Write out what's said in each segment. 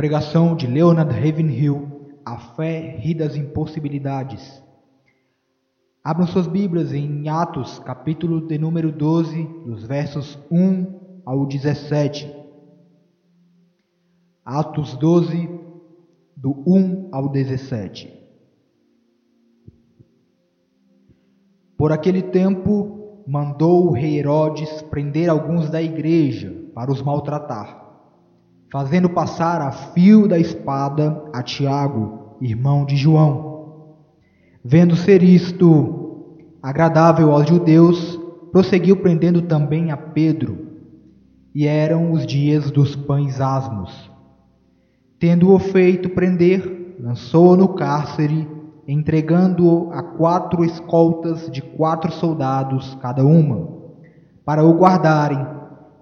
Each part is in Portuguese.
Pregação de Leonard Ravenhill, A Fé ri das impossibilidades. Abram suas Bíblias em Atos, capítulo de número 12, dos versos 1 ao 17. Atos 12, do 1 ao 17. Por aquele tempo, mandou o rei Herodes prender alguns da igreja para os maltratar fazendo passar a fio da espada a Tiago, irmão de João. Vendo ser isto agradável aos judeus, prosseguiu prendendo também a Pedro. E eram os dias dos pães asmos. Tendo-o feito prender, lançou-o no cárcere, entregando-o a quatro escoltas de quatro soldados cada uma, para o guardarem,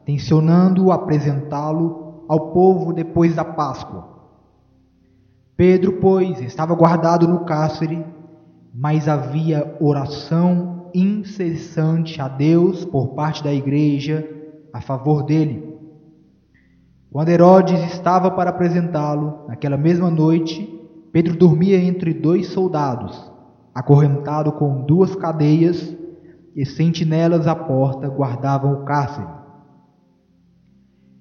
tensionando apresentá-lo ao povo depois da Páscoa. Pedro, pois, estava guardado no cárcere, mas havia oração incessante a Deus por parte da igreja a favor dele. Quando Herodes estava para apresentá-lo, naquela mesma noite, Pedro dormia entre dois soldados, acorrentado com duas cadeias, e sentinelas à porta guardavam o cárcere.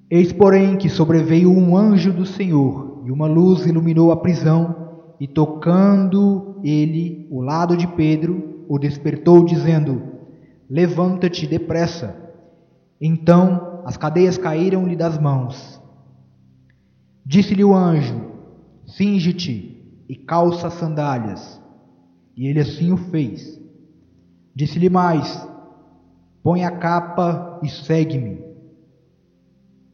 Eis, porém, que sobreveio um anjo do Senhor, e uma luz iluminou a prisão, e tocando ele o lado de Pedro, o despertou, dizendo: Levanta-te depressa. Então as cadeias caíram-lhe das mãos. Disse-lhe o anjo: Cinge-te e calça as sandálias. E ele assim o fez. Disse-lhe mais: Põe a capa e segue-me.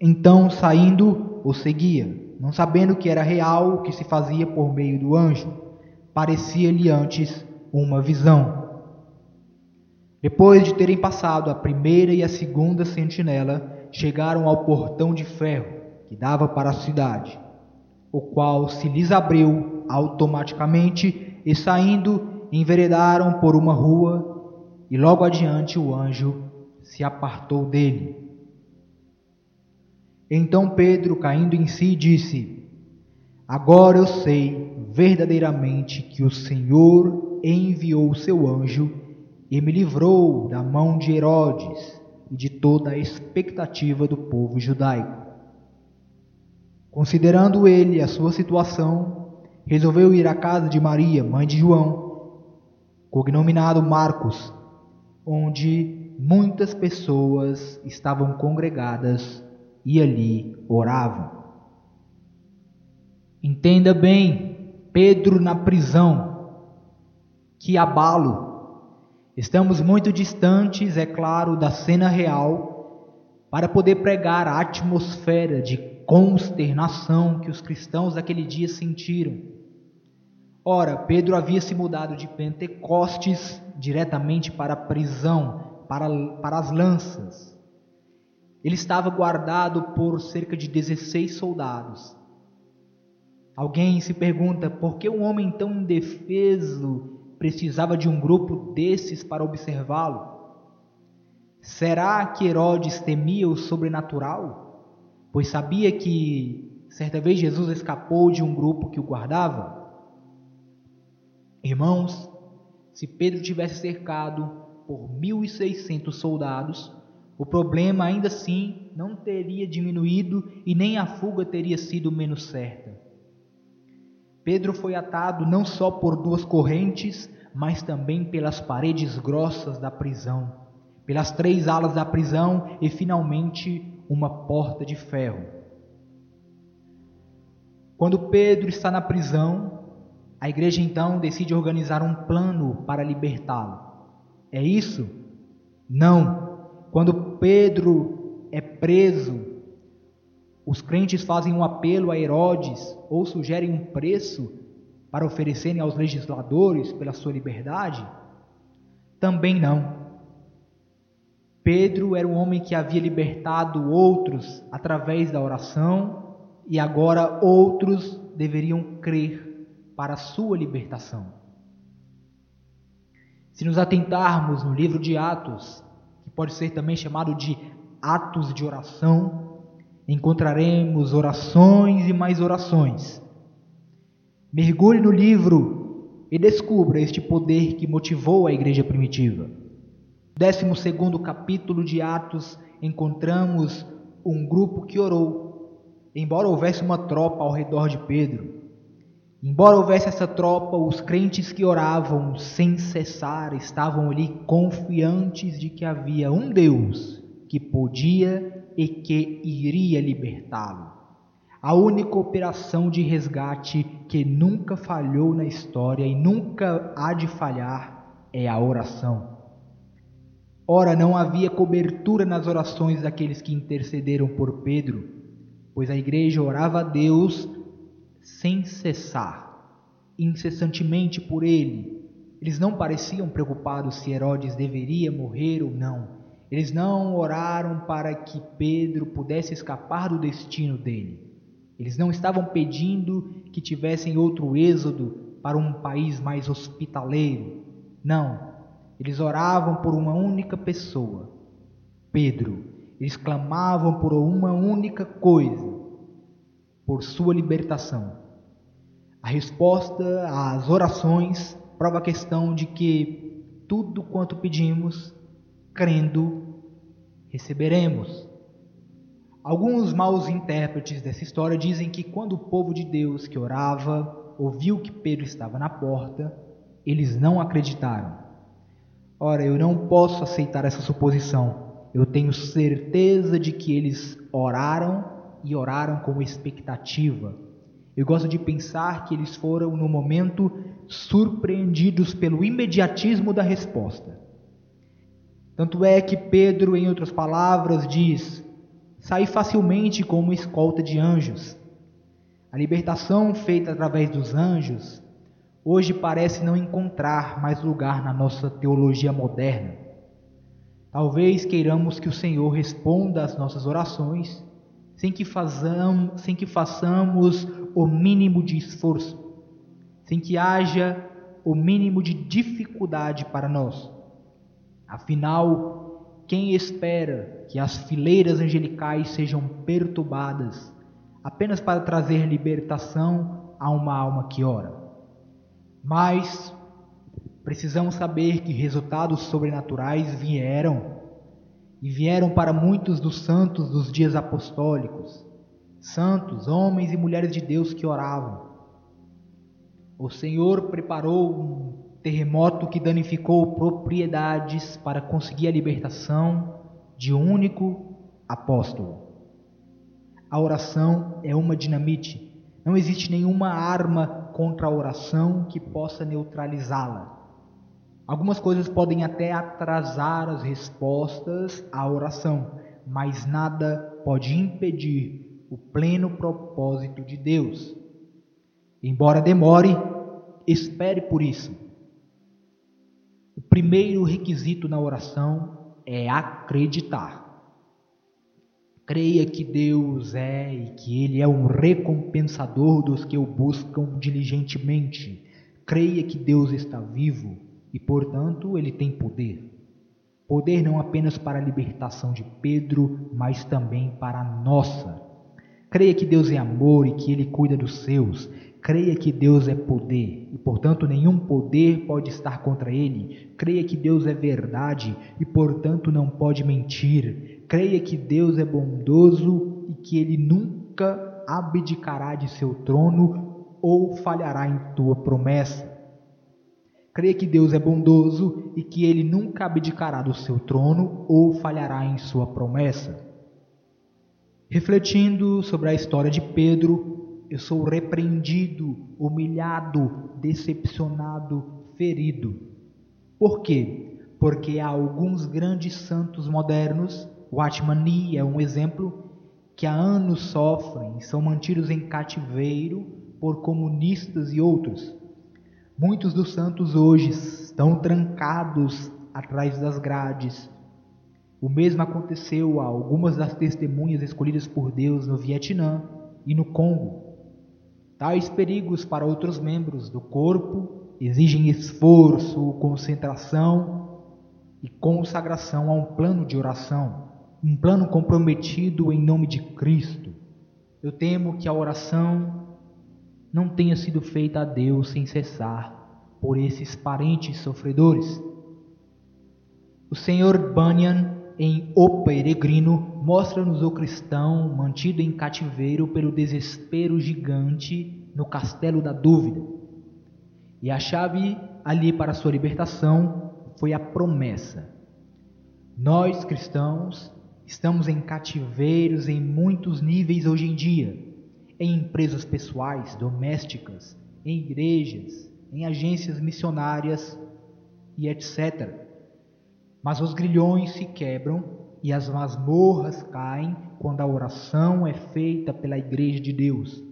Então, saindo, o seguia, não sabendo que era real o que se fazia por meio do anjo. Parecia-lhe antes uma visão. Depois de terem passado a primeira e a segunda sentinela, chegaram ao portão de ferro que dava para a cidade, o qual se lhes abriu automaticamente e saindo enveredaram por uma rua e logo adiante o anjo se apartou dele. Então Pedro, caindo em si, disse: Agora eu sei verdadeiramente que o Senhor enviou o seu anjo e me livrou da mão de Herodes e de toda a expectativa do povo judaico. Considerando ele a sua situação, resolveu ir à casa de Maria, mãe de João, cognominado Marcos, onde muitas pessoas estavam congregadas e ali oravam. Entenda bem, Pedro na prisão, que abalo. Estamos muito distantes, é claro, da cena real para poder pregar a atmosfera de consternação que os cristãos daquele dia sentiram. Ora, Pedro havia se mudado de Pentecostes diretamente para a prisão, para, para as lanças. Ele estava guardado por cerca de 16 soldados. Alguém se pergunta por que um homem tão indefeso precisava de um grupo desses para observá-lo? Será que Herodes temia o sobrenatural? Pois sabia que certa vez Jesus escapou de um grupo que o guardava? Irmãos, se Pedro tivesse cercado por 1.600 soldados, o problema ainda assim não teria diminuído e nem a fuga teria sido menos certa. Pedro foi atado não só por duas correntes, mas também pelas paredes grossas da prisão, pelas três alas da prisão e finalmente uma porta de ferro. Quando Pedro está na prisão, a igreja então decide organizar um plano para libertá-lo. É isso? Não. Quando Pedro é preso, os crentes fazem um apelo a Herodes ou sugerem um preço para oferecerem aos legisladores pela sua liberdade? Também não. Pedro era um homem que havia libertado outros através da oração e agora outros deveriam crer para a sua libertação. Se nos atentarmos no livro de Atos, pode ser também chamado de atos de oração, encontraremos orações e mais orações. Mergulhe no livro e descubra este poder que motivou a igreja primitiva. No 12 capítulo de Atos, encontramos um grupo que orou, embora houvesse uma tropa ao redor de Pedro. Embora houvesse essa tropa, os crentes que oravam sem cessar estavam ali confiantes de que havia um Deus que podia e que iria libertá-lo. A única operação de resgate que nunca falhou na história e nunca há de falhar é a oração. Ora, não havia cobertura nas orações daqueles que intercederam por Pedro, pois a igreja orava a Deus sem cessar, incessantemente por ele. Eles não pareciam preocupados se Herodes deveria morrer ou não. Eles não oraram para que Pedro pudesse escapar do destino dele. Eles não estavam pedindo que tivessem outro êxodo para um país mais hospitaleiro. Não. Eles oravam por uma única pessoa, Pedro. Eles clamavam por uma única coisa, por sua libertação. A resposta às orações prova a questão de que tudo quanto pedimos, crendo, receberemos. Alguns maus intérpretes dessa história dizem que quando o povo de Deus que orava ouviu que Pedro estava na porta, eles não acreditaram. Ora, eu não posso aceitar essa suposição. Eu tenho certeza de que eles oraram e oraram com expectativa. Eu gosto de pensar que eles foram, no momento, surpreendidos pelo imediatismo da resposta. Tanto é que Pedro, em outras palavras, diz: saí facilmente como escolta de anjos. A libertação feita através dos anjos hoje parece não encontrar mais lugar na nossa teologia moderna. Talvez queiramos que o Senhor responda às nossas orações sem que, façamos, sem que façamos o mínimo de esforço, sem que haja o mínimo de dificuldade para nós. Afinal, quem espera que as fileiras angelicais sejam perturbadas apenas para trazer libertação a uma alma que ora? Mas precisamos saber que resultados sobrenaturais vieram e vieram para muitos dos santos dos dias apostólicos, santos, homens e mulheres de Deus que oravam. O Senhor preparou um terremoto que danificou propriedades para conseguir a libertação de um único apóstolo. A oração é uma dinamite. Não existe nenhuma arma contra a oração que possa neutralizá-la. Algumas coisas podem até atrasar as respostas à oração, mas nada pode impedir o pleno propósito de Deus. Embora demore, espere por isso. O primeiro requisito na oração é acreditar. Creia que Deus é e que Ele é um recompensador dos que o buscam diligentemente. Creia que Deus está vivo e, portanto, Ele tem poder. Poder não apenas para a libertação de Pedro, mas também para a nossa. Creia que Deus é amor e que Ele cuida dos seus. Creia que Deus é poder e, portanto, nenhum poder pode estar contra Ele. Creia que Deus é verdade e, portanto, não pode mentir creia que Deus é bondoso e que ele nunca abdicará de seu trono ou falhará em tua promessa. Creia que Deus é bondoso e que ele nunca abdicará do seu trono ou falhará em sua promessa. Refletindo sobre a história de Pedro, eu sou repreendido, humilhado, decepcionado, ferido. Por quê? Porque há alguns grandes santos modernos o Atmani é um exemplo que há anos sofrem e são mantidos em cativeiro por comunistas e outros. Muitos dos santos hoje estão trancados atrás das grades. O mesmo aconteceu a algumas das testemunhas escolhidas por Deus no Vietnã e no Congo. Tais perigos para outros membros do corpo exigem esforço, concentração e consagração a um plano de oração. um plano comprometido em nome de Cristo. Eu temo que a oração não tenha sido feita a Deus sem cessar por esses parentes sofredores. O Senhor Bunyan, em O Peregrino, mostra-nos o cristão mantido em cativeiro pelo desespero gigante no castelo da dúvida. E a chave ali para sua libertação foi a promessa. Nós cristãos estamos em cativeiros em muitos níveis hoje em dia em empresas pessoais, domésticas, em igrejas, em agências missionárias e etc. Mas os grilhões se quebram e as masmorras caem quando a oração é feita pela Igreja de Deus.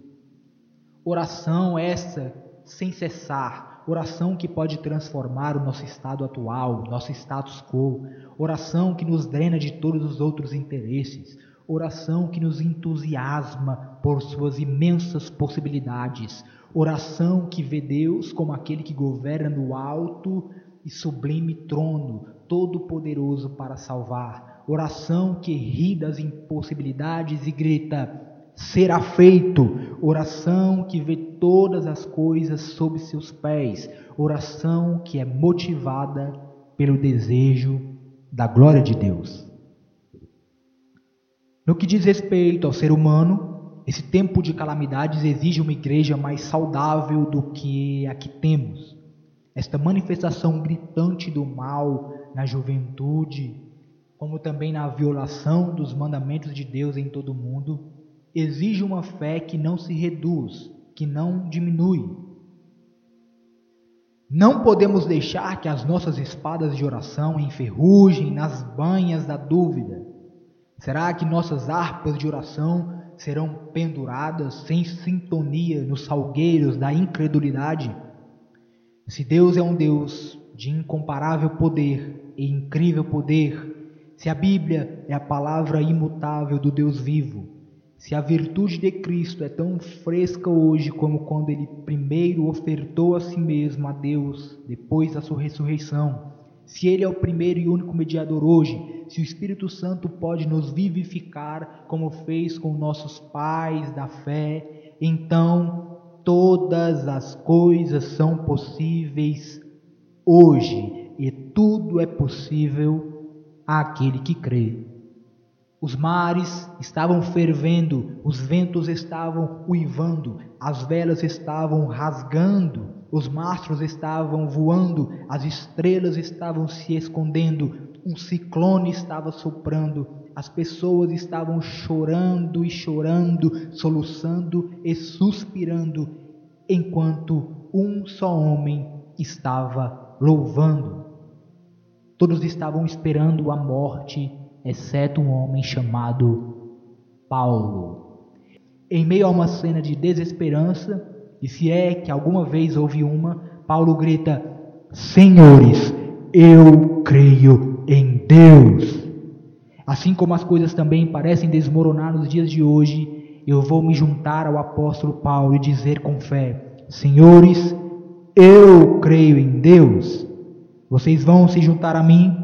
Oração essa sem cessar, oração que pode transformar o nosso estado atual, nosso status quo, oração que nos drena de todos os outros interesses, oração que nos entusiasma por suas imensas possibilidades, oração que vê Deus como aquele que governa no alto e sublime trono, todo-poderoso para salvar, oração que ri das impossibilidades e grita: será feito, oração que vê todas as coisas sob seus pés, oração que é motivada pelo desejo da glória de Deus. No que diz respeito ao ser humano, esse tempo de calamidades exige uma igreja mais saudável do que a que temos. Esta manifestação gritante do mal na juventude, como também na violação dos mandamentos de Deus em todo o mundo, exige uma fé que não se reduz, que não diminui. Não podemos deixar que as nossas espadas de oração enferrujem nas banhas da dúvida Será que nossas harpas de oração serão penduradas sem sintonia nos salgueiros da incredulidade? Se Deus é um Deus de incomparável poder e incrível poder, se a Bíblia é a palavra imutável do Deus vivo, se a virtude de Cristo é tão fresca hoje como quando ele primeiro ofertou a si mesmo a Deus depois da sua ressurreição, se ele é o primeiro e único mediador hoje, se o Espírito Santo pode nos vivificar como fez com nossos pais da fé, então todas as coisas são possíveis hoje e tudo é possível àquele que crê. Os mares estavam fervendo, os ventos estavam uivando, as velas estavam rasgando, os mastros estavam voando, as estrelas estavam se escondendo, um ciclone estava soprando, as pessoas estavam chorando e chorando, soluçando e suspirando, enquanto um só homem estava louvando. Todos estavam esperando a morte, exceto um homem chamado Paulo. Em meio a uma cena de desesperança, e se é que alguma vez houve uma, Paulo grita: Senhores, eu creio em Deus. Assim como as coisas também parecem desmoronar nos dias de hoje, eu vou me juntar ao apóstolo Paulo e dizer com fé: Senhores, eu creio em Deus. Vocês vão se juntar a mim?